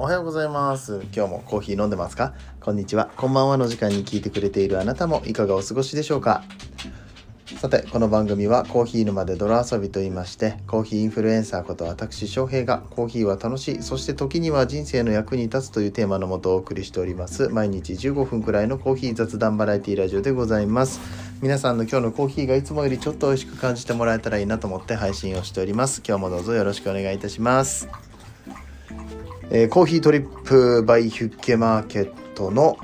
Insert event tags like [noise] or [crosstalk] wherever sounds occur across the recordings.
おはようございます。今日もコーヒー飲んでますか？こんにちは。こんばんはの時間に聞いてくれているあなたもいかがお過ごしでしょうか？さてこの番組はコーヒー沼で泥遊びと言いましてコーヒーインフルエンサーこと私翔平がコーヒーは楽しいそして時には人生の役に立つというテーマのもとお送りしております毎日15分くらいのコーヒー雑談バラエティラジオでございます。皆さんの今日のコーヒーがいつもよりちょっと美味しく感じてもらえたらいいなと思って配信をしております。今日もどうぞよろしくお願いいたします。えー、コーヒートリップバイヒュッケマーケットの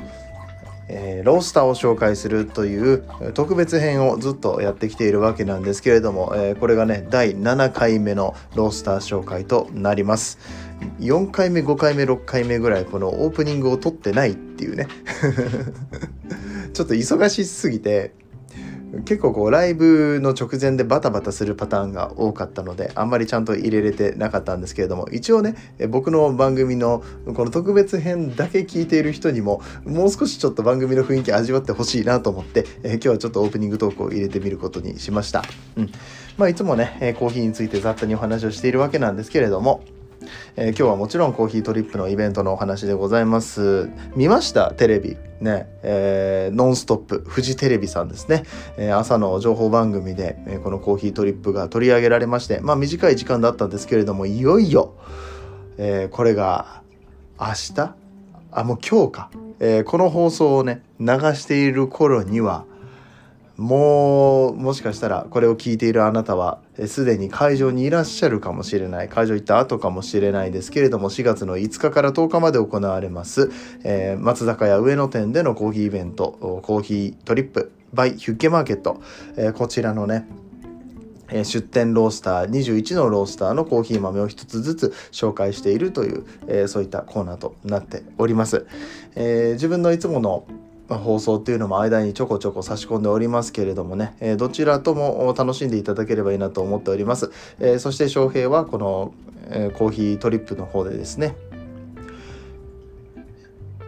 えー、ロースターを紹介するという特別編をずっとやってきているわけなんですけれども、えー、これがね第7回目のロースター紹介となります。4回目5回目6回目ぐらいこのオープニングを撮ってないっていうね。[laughs] ちょっと忙しすぎて結構こうライブの直前でバタバタするパターンが多かったのであんまりちゃんと入れれてなかったんですけれども一応ね僕の番組のこの特別編だけ聞いている人にももう少しちょっと番組の雰囲気味わってほしいなと思って、え今日はちょっとオープニングトークを入れてみることにしました。うんまあ、いつもねコーヒーについて雑多にお話をしているわけなんですけれどもえー、今日はもちろんコーヒートリップのイベントのお話でございます。見ました？テレビ。ね、えー、ノンストップ、フジテレビさんですね。えー、朝の情報番組で、えこのコーヒートリップが取り上げられまして、まあ短い時間だったんですけれども、いよいよ、えこれが明日？あ、もう今日か。えこの放送をね、流している頃には、もうもしかしたらこれを聞いているあなたはすでに会場にいらっしゃるかもしれない。会場行った後かもしれないですけれども4月の5日から10日まで行われます、えー、松坂屋上野店でのコーヒーイベントコーヒートリップバイヒュッケマーケット、えー、こちらのね出店ロースター21のロースターのコーヒー豆を一つずつ紹介しているという、えー、そういったコーナーとなっております、えー、自分のいつものま放送っていうのも間にちょこちょこ差し込んでおりますけれどもね、えどちらとも楽しんでいただければいいなと思っております。えそして翔平はこの、えコーヒートリップの方でですね、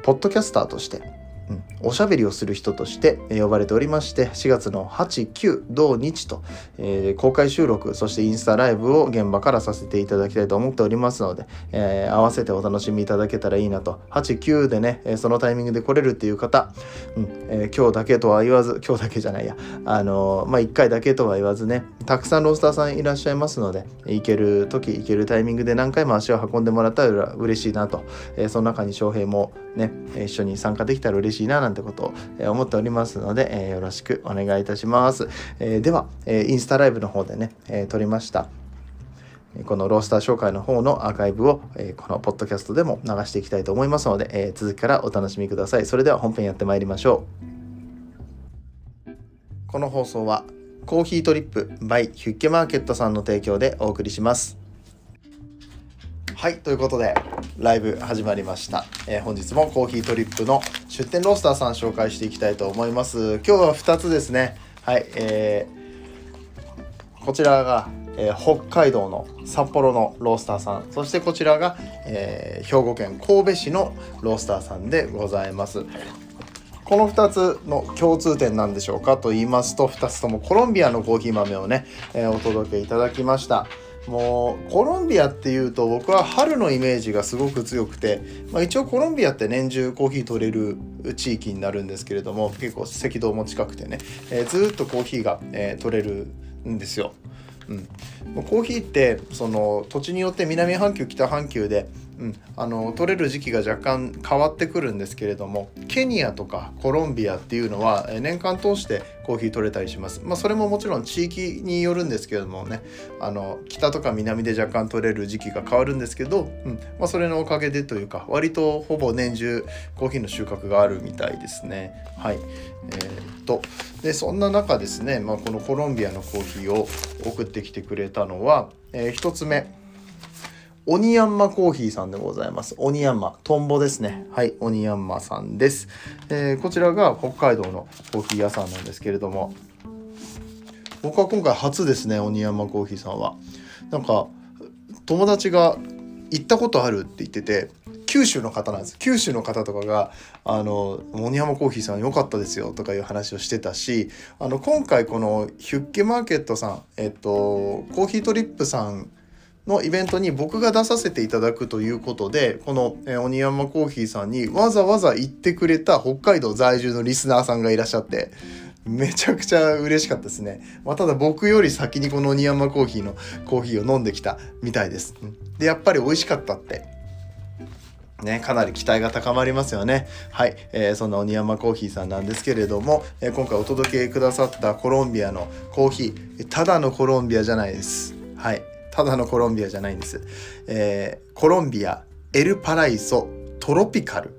ポッドキャスターとしてうん、おしゃべりをする人として呼ばれておりまして4月の89同日と、えー、公開収録そしてインスタライブを現場からさせていただきたいと思っておりますので、えー、合わせてお楽しみいただけたらいいなと。89でねそのタイミングで来れるっていう方、うんえー、今日だけとは言わず [laughs] 今日だけじゃないや。あのまあ1回だけとは言わずねたくさんロースターさんいらっしゃいますので行ける時行けるタイミングで何回も足を運んでもらったら嬉しいなと、えー、その中に翔平もね一緒に参加できたら嬉しいななんんてことを思っておりますので、えよろしくお願いいたします。えでは、えインスタライブの方でね、え撮りました。このロースター紹介の方のアーカイブを、えこのポッドキャストでも流していきたいと思いますので、え続きからお楽しみください。それでは本編やってまいりましょう。この放送はコーヒートリップ by ヒュッケマーケットさんの提供でお送りします。はい、ということで、ライブ始まりました。えー、本日もコーヒートリップの出店ロースターさん紹介していきたいと思います。今日は2つですね。はい、えー、こちらが、えー、北海道の札幌のロースターさん、そしてこちらが、え、兵庫県神戸市のロースターさんでございます。この2つの共通点なんでしょうかと言いますと2つともコロンビアのコーヒー豆をね、え、お届けいただきました。もうコロンビアっていうと僕は春のイメージがすごく強くて、まあ、一応コロンビアって年中コーヒー取れる地域になるんですけれども結構赤道も近くてね、えー、ずっとコーヒーが、えー、取れるんですよ。うん、コーヒーってその土地によって南半球北半球でうん、あの取れる時期が若干変わってくるんですけれどもケニアとかコロンビアっていうのは年間通してコーヒー取れたりします、まあ、それももちろん地域によるんですけれどもねあの北とか南で若干取れる時期が変わるんですけど、うん。まあ、それのおかげでというか割とほぼ年中コーヒーの収穫があるみたいですね。はい。えー、っとでそんな中ですね、まあ、このコロンビアのコーヒーを送ってきてくれたのは、えー、1つ目。オニヤンマコーヒーさんでございます。オニヤンマ、トンボですね。はい、オニヤンマさんです。えー、こちらが北海道のコーヒー屋さんなんですけれども、僕は今回初ですね、オニヤンマコーヒーさんは。なんか、友達が行ったことあるって言ってて、九州の方なんです。九州の方とかが、あの、モニヤマコーヒーさん良かったですよとかいう話をしてたし、あの、今回このヒュッケマーケットさん、えっと、コーヒートリップさんのイベントに僕が出させていただくということでこの、えー、鬼山コーヒーさんにわざわざ行ってくれた北海道在住のリスナーさんがいらっしゃってめちゃくちゃ嬉しかったですね。まあ、ただ僕より先にこの鬼山コーヒーのコーヒーを飲んできたみたいです。で、やっぱり美味しかったってね、かなり期待が高まりますよね。はい、えー、そんな鬼山コーヒーさんなんですけれども、えー、今回お届けくださったコロンビアのコーヒー、ただのコロンビアじゃないです。はい、ただのコロンビアじゃないんです。えー、コロンビア、エルパライソ、トロピカル。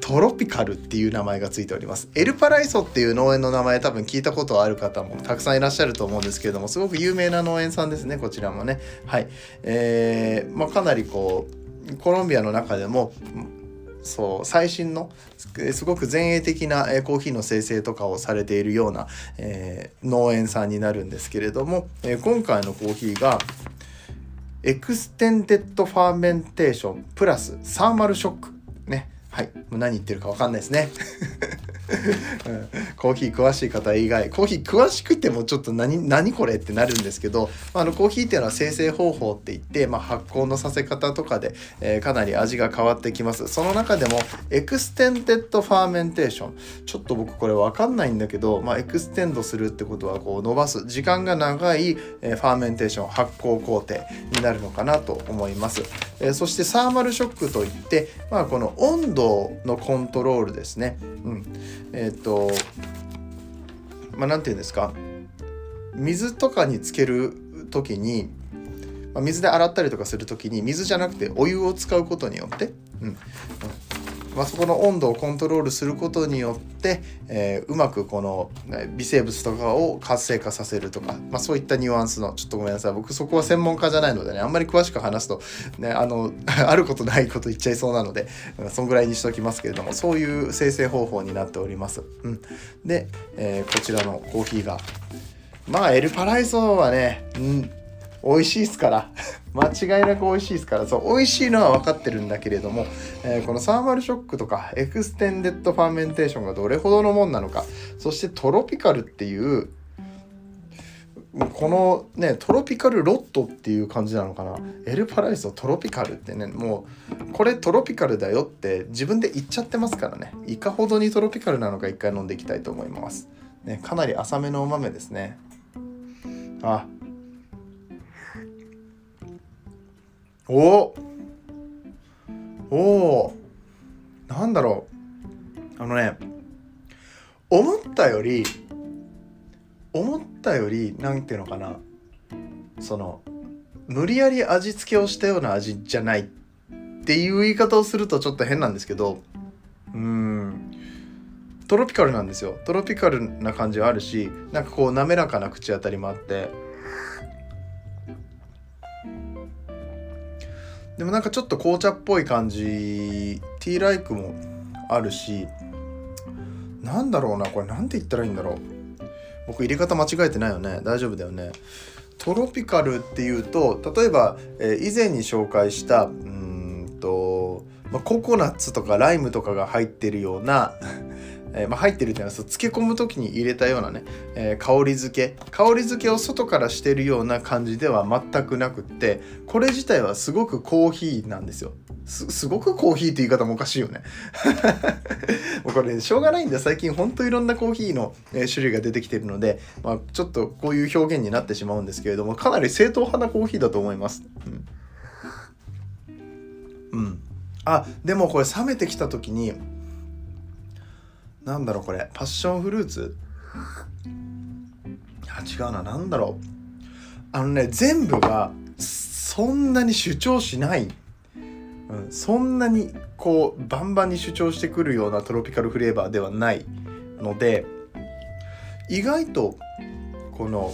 トロピカルっていう名前がついております。エルパライソっていう農園の名前多分聞いたことある方もたくさんいらっしゃると思うんですけれども、すごく有名な農園さんですね、こちらもね。はい。えー、まあ、かなりこう、コロンビアの中でもそう最新のすごく前衛的なコーヒーの精製とかをされているような、えー、農園さんになるんですけれども、えー、今回のコーヒーが Extended Fermentation Plus Thermal Shock。ね。はい。もう何言ってるか分かんないですね、コーヒー詳しい方以外コーヒー詳しくてもちょっと何何これってなるんですけどあのコーヒーっていうのは精製方法って言って、まあ、発酵のさせ方とかで、えー、かなり味が変わってきます。その中でも Extended Fermentation。ちょっと僕これ分かんないんだけど、まあ、 extend するってことはこう伸ばす。時間が長い、え、 fermentation 発酵工程になるのかなと思います、えー、そしてサーマルショックといって、まあ、この温度のコントロールですね、うん。えっ、とまあ何て言うんですか？水とかにつける時に、まあ、水で洗ったりとかする時に水じゃなくてお湯を使うことによって、うん、まあ、そこの温度をコントロールすることによって、えー、うまくこの微生物とかを活性化させるとか、まあ、そういったニュアンスのちょっとごめんなさい。僕そこは専門家じゃないのでねあんまり詳しく話すと、ね、あの [laughs] あることないこと言っちゃいそうなのでそんぐらいにしときますけれどもそういう精製方法になっております。うん、で、えー、こちらのコーヒーが。まあエルパライソはね、うん、美味しいですから。[laughs] 間違いなく美味しいですから。そう美味しいのは分かってるんだけれども、えー、この Thermal Shock とか Extended Fermentation がどれほどのもんなのか。そしてトロピカルっていうこのねトロピカルロットっていう感じなのかな。エルパライスのトロピカルってねもうこれトロピカルだよって自分で言っちゃってますからね。いかほどにトロピカルなのか一回飲んでいきたいと思います、ね、かなり浅めのお豆ですね。あおおなんだろう。あのね思ったより思ったより何ていうのかな。その無理やり味付けをしたような味じゃないっていう言い方をするとちょっと変なんですけどうん。トロピカルなんですよ。トロピカルな感じはあるしなんかこう滑らかな口当たりもあって。でもなんかちょっと紅茶っぽい感じティーライクもあるしなんだろうなこれなんて言ったらいいんだろう。僕入れ方間違えてないよね。大丈夫だよね。トロピカルっていうと例えば、えー、以前に紹介したうんと、まあ、ココナッツとかライムとかが入ってるようなえー、まあ、入ってるっていうのは漬け込む時に入れたようなね、えー、香り付け。香り付けを外からしてるような感じでは全くなくってこれ自体はすごくコーヒーなんですよ。すごくコーヒーって言い方もおかしいよね。[laughs] もうこれ、しょうがないんだ最近ほんといろんなコーヒーの、え種類が出てきてるので、まあ、ちょっとこういう表現になってしまうんですけれどもかなり正統派なコーヒーだと思います。うん、うん、あでもこれ冷めてきた時になんだろうこれ。パッションフルーツ？あ違うな。何だろう。あのね全部がそんなに主張しない、うん、そんなにこうバンバンに主張してくるようなトロピカルフレーバーではないので意外とこの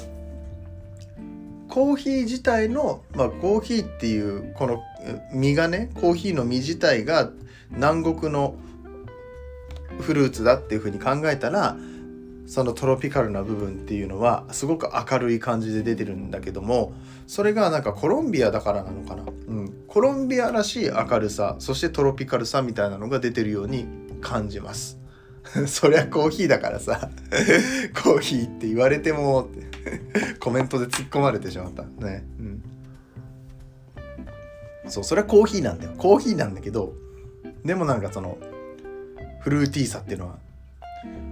コーヒー自体の、まあ、コーヒーっていうこの実がねコーヒーの実自体が南国のフルーツだっていうふうに考えたらそのトロピカルな部分っていうのはすごく明るい感じで出てるんだけどもそれがなんかコロンビアだからなのかな、うん、コロンビアらしい明るさそしてトロピカルさみたいなのが出てるように感じます。[laughs] そりゃコーヒーだからさ。[laughs] コーヒーって言われてもコメントで突っ込まれてしまった。ね、うん、そうそれはコーヒーなんだよ。コーヒーなんだけどでもなんかそのフルーティーさっていうのは。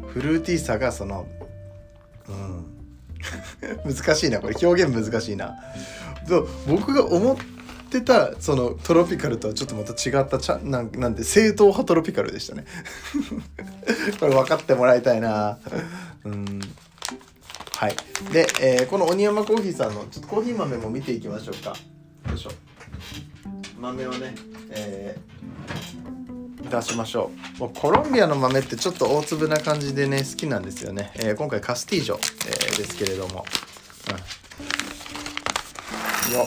フルーティーさがそのうん。[laughs] 難しいなこれ。表現難しいな。僕が思ってたそのトロピカルとはちょっとまた違ったちゃなんなんで正統派トロピカルでしたね。[laughs] これ分かってもらいたいな。うん。はい。で、えー、この鬼山コーヒーさんのちょっとコーヒー豆も見ていきましょうか。よいしょ。豆をね、えー、出しましょう。もうコロンビアの豆ってちょっと大粒な感じでね好きなんですよね、えー、今回カスティージョ、えー、ですけれども、うん、よ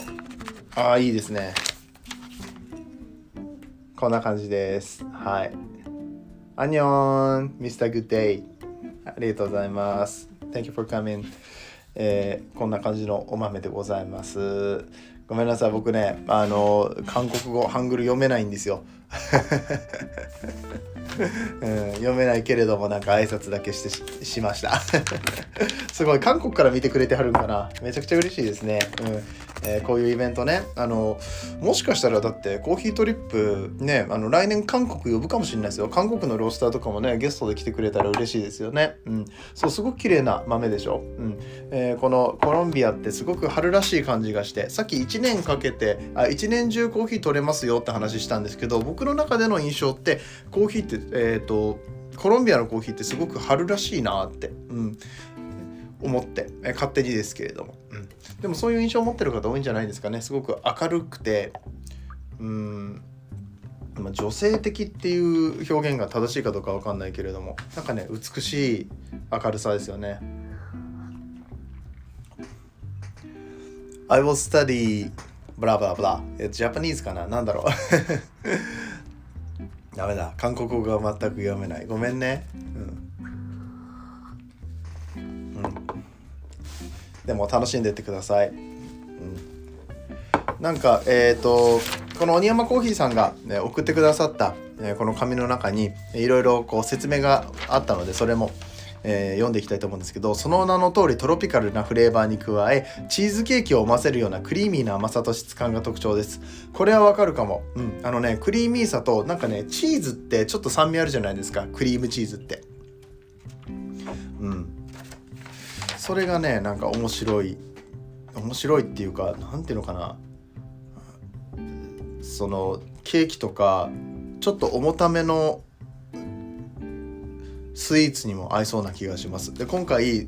ああいいですね。こんな感じです。はい。アニョンミスターグッデイ。ありがとうございます。Thank you for coming えー、こんな感じのお豆でございます。ごめんなさい僕ねあの韓国語ハングル読めないんですよ、[laughs] うん、読めないけれどもなんか挨拶だけしてしました。[laughs] すごい韓国から見てくれてはるんかな。めちゃくちゃ嬉しいですね、うん。えー、こういうイベントね。あのもしかしたらだってコーヒートリップねあの来年韓国呼ぶかもしれないですよ。韓国のロースターとかもねゲストで来てくれたら嬉しいですよね。うん。そうすごく綺麗な豆でしょ、うん。えー、このコロンビアってすごく春らしい感じがしてさっき1年かけてあ1年中コーヒー取れますよって話したんですけど僕の中での印象ってコーヒーってえっ、ー、とコロンビアのコーヒーってすごく春らしいなって、うん、思って、え勝手にですけれども、でもそういう印象を持ってる方多いんじゃないですかね。すごく明るくてうんまあ、女性的っていう表現が正しいかどうかわかんないけれどもなんかね美しい明るさですよね。I will study ブラブラブラジャパニーズかな？なんだろう。[laughs] ダメだ。韓国語が全く読めない。ごめんね。でも楽しんでってください。うん、なんかえっ、ー、とこの鬼山コーヒーさんが、ね、送ってくださった、えー、この紙の中にいろいろこう説明があったのでそれも、えー、読んでいきたいと思うんですけどその名の通りトロピカルなフレーバーに加えチーズケーキを思わせるようなクリーミーな甘さと質感が特徴です。これはわかるかも、うん、あのねクリーミーさとなんかねチーズってちょっと酸味あるじゃないですか。クリームチーズって。それがねなんか面白い面白いっていうか何ていうのかなそのケーキとかちょっと重ためのスイーツにも合いそうな気がします。で今回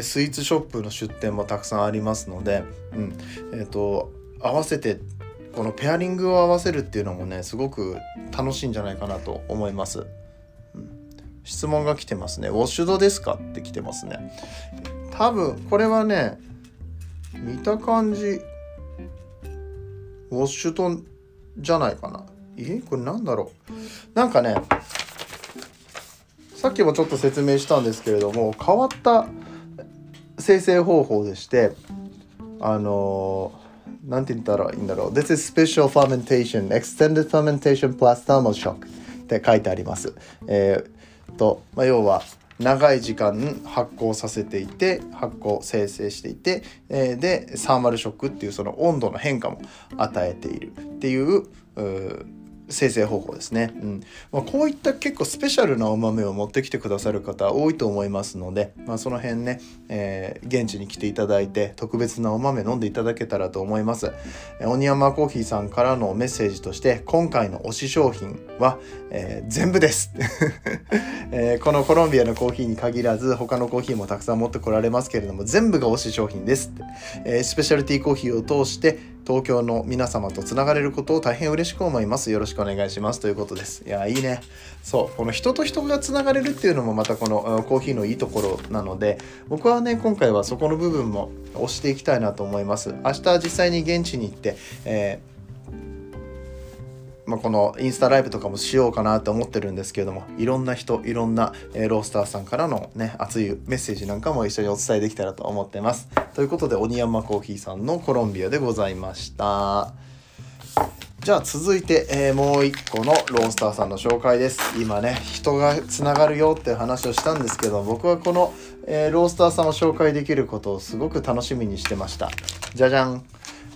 スイーツショップの出店もたくさんありますので、うんえーと、合わせてこのペアリングを合わせるっていうのもねすごく楽しいんじゃないかなと思います。うん、質問が来てますね。ウォッシュドですか？って来てますね。多分これはね見た感じウォッシュトンじゃないかな。え？これなんだろう？なんかねさっきもちょっと説明したんですけれども変わった生成方法でしてあのなんて言ったらいいんだろう。This is special fermentation extended fermentation plus thermal shock って書いてあります。えー、と、まあ、要は長い時間発酵させていて発酵生成していて、えー、でサーマルショックっていうその温度の変化も与えているっていう生成方法ですね、うん。まあ、こういった結構スペシャルなお豆を持ってきてくださる方多いと思いますので、まあ、その辺ね、えー、現地に来ていただいて特別なお豆飲んでいただけたらと思います、え、鬼山コーヒーさんからのメッセージとして今回の推し商品は、えー、全部です、[laughs] えー、このコロンビアのコーヒーに限らず他のコーヒーもたくさん持ってこられますけれども全部が推し商品です、えー、スペシャルティーコーヒーを通して東京の皆様とつながれることを大変嬉しく思います。よろしくお願いします。ということです。いや、いいね。そう、この人と人がつながれるっていうのもまたこのコーヒーのいいところなので、僕はね、今回はそこの部分も押していきたいなと思います。明日実際に現地に行って、えーまあ、このインスタライブとかもしようかなと思ってるんですけれどもいろんな人いろんな、え、ロースターさんからのね熱いメッセージなんかも一緒にお伝えできたらと思ってます。ということで鬼山コーヒーさんのコロンビアでございましたじゃあ続いて、えー、もう一個のロースターさんの紹介です。今ね人がつながるよって話をしたんですけど僕はこの、えー、ロースターさんを紹介できることをすごく楽しみにしてました。じゃじゃん。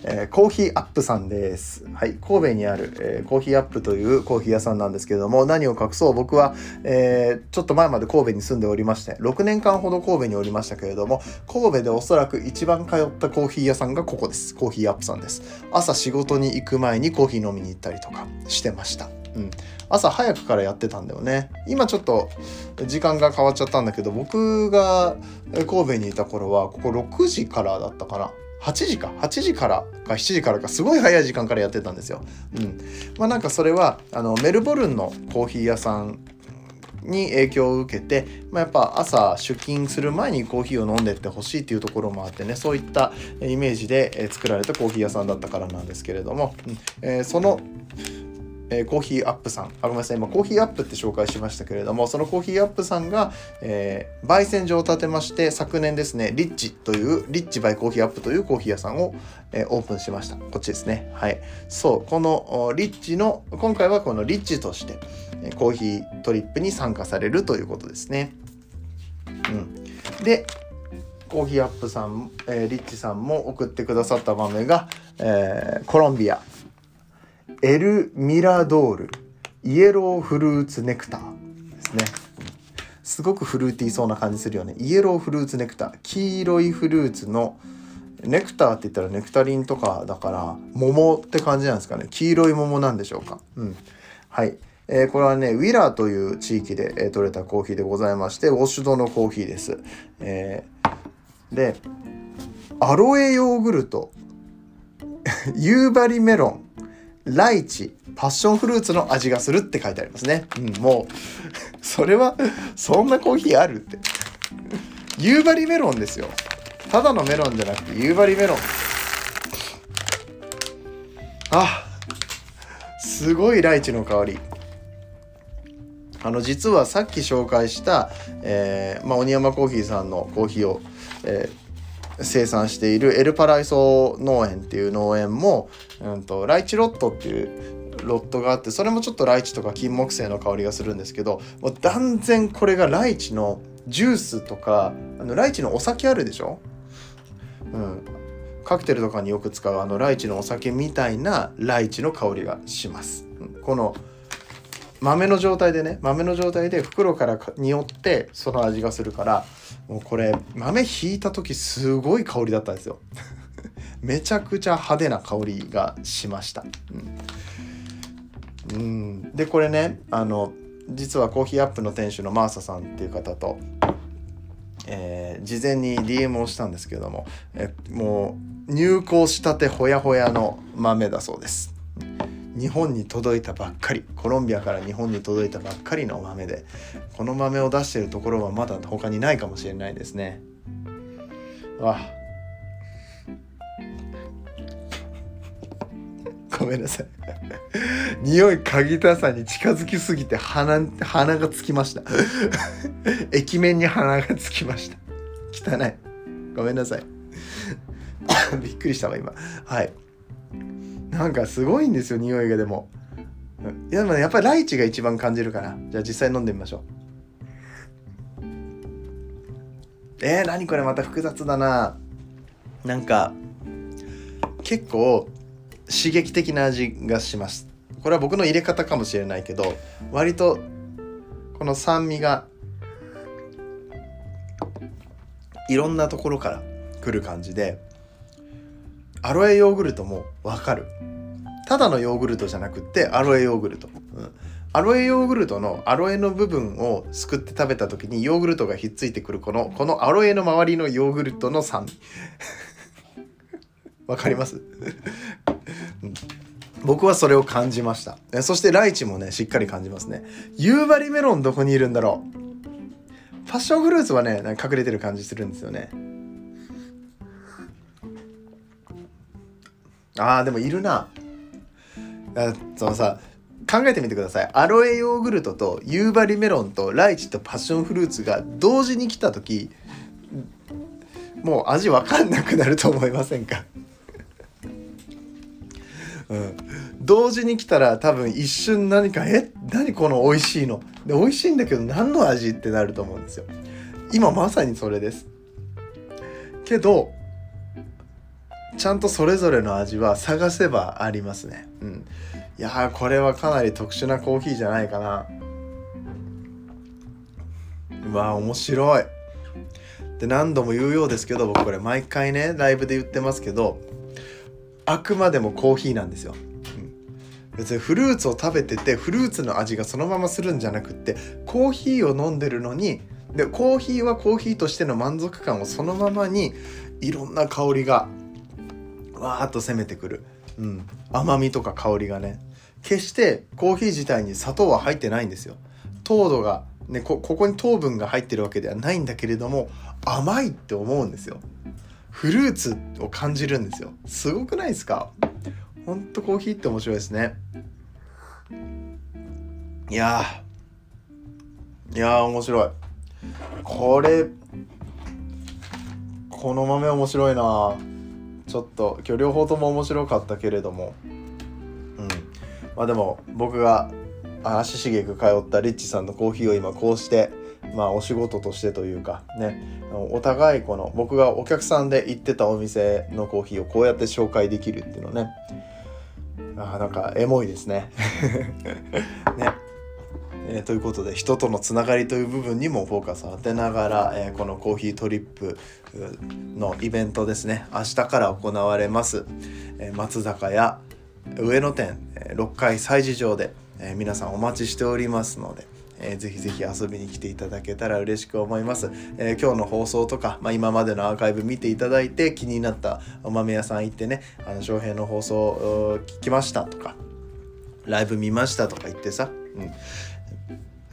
えー、コーヒーアップさんです。はい、神戸にある、えー、コーヒーアップというコーヒー屋さんなんですけれども、何を隠そう僕は、えー、ちょっと前まで神戸に住んでおりまして、6年間ほど神戸におりましたけれども、神戸でおそらく一番通ったコーヒー屋さんがここです。コーヒーアップさんです。朝仕事に行く前にコーヒー飲みに行ったりとかしてました。うん、朝早くからやってたんだよね。今ちょっと時間が変わっちゃったんだけど僕が神戸にいた頃はここ6時からだったかな。8時か。8時からか7時からかすごい早い時間からやってたんですよ。うん、まあなんかそれはあのメルボルンのコーヒー屋さんに影響を受けて、まあ、やっぱ朝出勤する前にコーヒーを飲んでってほしいっていうところもあってねそういったイメージで作られたコーヒー屋さんだったからなんですけれども、うん。えー、そのえー、コーヒーアップさん、あごめんなさい、今コーヒーアップって紹介しましたけれども、そのコーヒーアップさんが、えー、焙煎所を建てまして、昨年ですね、リッチという、リッチバイコーヒーアップというコーヒー屋さんを、えー、オープンしました。こっちですね。はい。そう、このリッチの、今回はこのリッチとして、コーヒートリップに参加されるということですね。うん。で、コーヒーアップさん、えー、リッチさんも送ってくださった豆が、えー、コロンビアエルミラドールイエローフルーツネクターですね。すごくフルーティーそうな感じするよね。イエローフルーツネクター黄色いフルーツのネクターって言ったらネクタリンとかだから桃って感じなんですかね。黄色い桃なんでしょうか。うん。はい。えー、これはね、ウィラーという地域で、えー、採れたコーヒーでございまして、ウォッシュドのコーヒーです。えー、で、アロエヨーグルト、[laughs] 夕張メロン、ライチ、パッションフルーツの味がするって書いてありますね。うん、もう、[laughs] それは、そんなコーヒーあるって。夕張メロンですよ。ただのメロンじゃなくて夕張メロン。あ、すごいライチの香り。あの実はさっき紹介した、えーまあ、鬼山コーヒーさんのコーヒーを、えー生産しているエルパライソ農園っていう農園も、うんと、ライチロットっていうロットがあってそれもちょっとライチとか金木犀の香りがするんですけどもう断然これがライチのジュースとかあのライチのお酒あるでしょ、うん、カクテルとかによく使うあのライチのお酒みたいなライチの香りがします。この豆の状態でね豆の状態で袋から匂ってその味がするからもうこれ豆ひいた時すごい香りだったんですよ。[laughs] めちゃくちゃ派手な香りがしました、うん、うん。でこれねあの実はコーヒーアップの店主のマーサさんっていう方と、えー、事前に DM をしたんですけれどもえもう入港したてほやほやの豆だそうです。日本に届いたばっかりコロンビアから日本に届いたばっかりの豆でこの豆を出しているところはまだ他にないかもしれないですね。わごめんなさい。匂い嗅ぎたさに近づきすぎて鼻鼻がつきました。液面に鼻がつきました。汚い。ごめんなさい。[laughs] びっくりしたわ今。はい。なんかすごいんですよ匂いがでも。いやでもやっぱりライチが一番感じるからじゃあ実際飲んでみましょう。えー、何これまた複雑だな。なんか結構刺激的な味がします。これは僕の入れ方かもしれないけど割とこの酸味がいろんなところから来る感じでアロエヨーグルトもわかる。ただのヨーグルトじゃなくってアロエヨーグルト、うん、アロエヨーグルトのアロエの部分をすくって食べた時にヨーグルトがひっついてくるこのこのアロエの周りのヨーグルトの酸。味 [laughs] わかります？[laughs] 僕はそれを感じました。そしてライチもねしっかり感じますね。夕張メロンどこにいるんだろう？パッションフルーツはね隠れてる感じするんですよね。あーでもいるな。そのさ考えてみてください。アロエヨーグルトと夕張メロンとライチとパッションフルーツが同時に来た時もう味わかんなくなると思いませんか？うん、同時に来たら多分一瞬何か「え？何この美味しいの?」で美味しいんだけど何の味？ってなると思うんですよ。今まさにそれです。けどちゃんとそれぞれの味は探せばありますね。うん。いやこれはかなり特殊なコーヒーじゃないかな。うわ面白い。で何度も言うようですけど僕これ毎回ねライブで言ってますけどあくまでもコーヒーなんですよ、別にフルーツを食べててフルーツの味がそのままするんじゃなくってコーヒーを飲んでるのにでコーヒーはコーヒーとしての満足感をそのままにいろんな香りがわーっと攻めてくる、うん、甘みとか香りがね。決してコーヒー自体に砂糖は入ってないんですよ。糖度がねここに糖分が入ってるわけではないんだけれども甘いって思うんですよ。フルーツを感じるんですよ。すごくないですか？ほんとコーヒーって面白いですね。いやいや面白い。これこの豆面白いなちょっと今日両方とも面白かったけれども。うん。まあでも僕が足しげく通ったリッチさんのコーヒーを今こうしてまあお仕事としてというかね。お互いこの僕がお客さんで行ってたお店のコーヒーをこうやって紹介できるっていうのね。あなんかエモいですね。[laughs] ね。えー、ということで人とのつながりという部分にもフォーカスを当てながら、えー、このコーヒートリップのイベントですね明日から行われます、えー、松坂屋上野店6階催事場で、え皆さんお待ちしておりますのでえー、ぜひぜひ遊びに来ていただけたら嬉しく思います。えー、今日の放送とか、まあ、今までのアーカイブ見ていただいて気になったお豆屋さん行ってね、あの翔平の放送聞きましたとか、ライブ見ましたとか言ってさ、うん、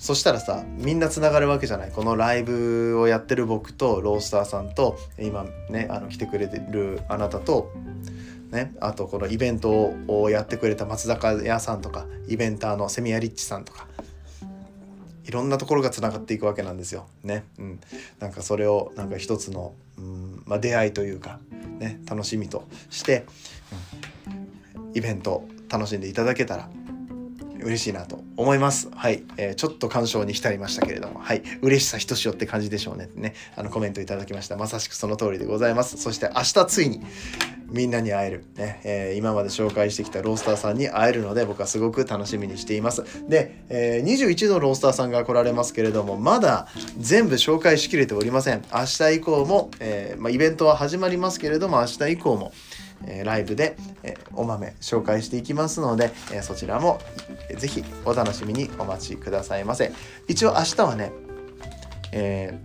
そしたらさみんなつながるわけじゃないこのライブをやってる僕とロースターさんと今ねあの来てくれてるあなたとね、あとこのイベントをやってくれた松坂屋さんとかイベンターのセミアリッチさんとかいろんなところがつながっていくわけなんですよ。ね、うん、なんかそれをなんか一つの、うんまあ、出会いというか、ね、楽しみとして、イベント楽しんでいただけたら嬉しいなと思います。はい、えー、ちょっと感傷に浸りましたけれども、はい、嬉しさひとしおって感じでしょうね。ね、あのコメントいただきました。まさしくその通りでございます。そして明日ついにみんなに会える、ね。えー、今まで紹介してきたロースターさんに会えるので僕はすごく楽しみにしています。で、えー、21のロースターさんが来られますけれどもまだ全部紹介しきれておりません。明日以降も、えー、まあ、イベントは始まりますけれども明日以降もえライブで、えお豆紹介していきますので、えそちらもぜひお楽しみにお待ちくださいませ。一応明日はね、え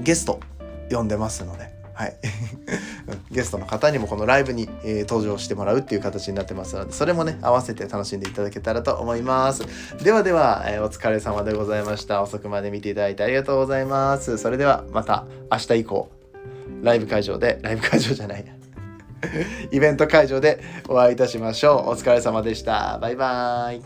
ゲスト呼んでますのではい、[laughs] ゲストの方にもこのライブに、えー、登場してもらうっていう形になってますのでそれもね合わせて楽しんでいただけたらと思います。ではでは、えー、お疲れ様でございました。遅くまで見ていただいてありがとうございます。それではまた明日以降ライブ会場でライブ会場じゃない [laughs] イベント会場でお会いいたしましょう。お疲れ様でした。バイバイ。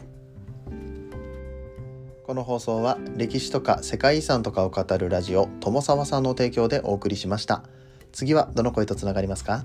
この放送は歴史とか世界遺産とかを語るラジオ友沢さんの提供でお送りしました。次はどの声とつながりますか？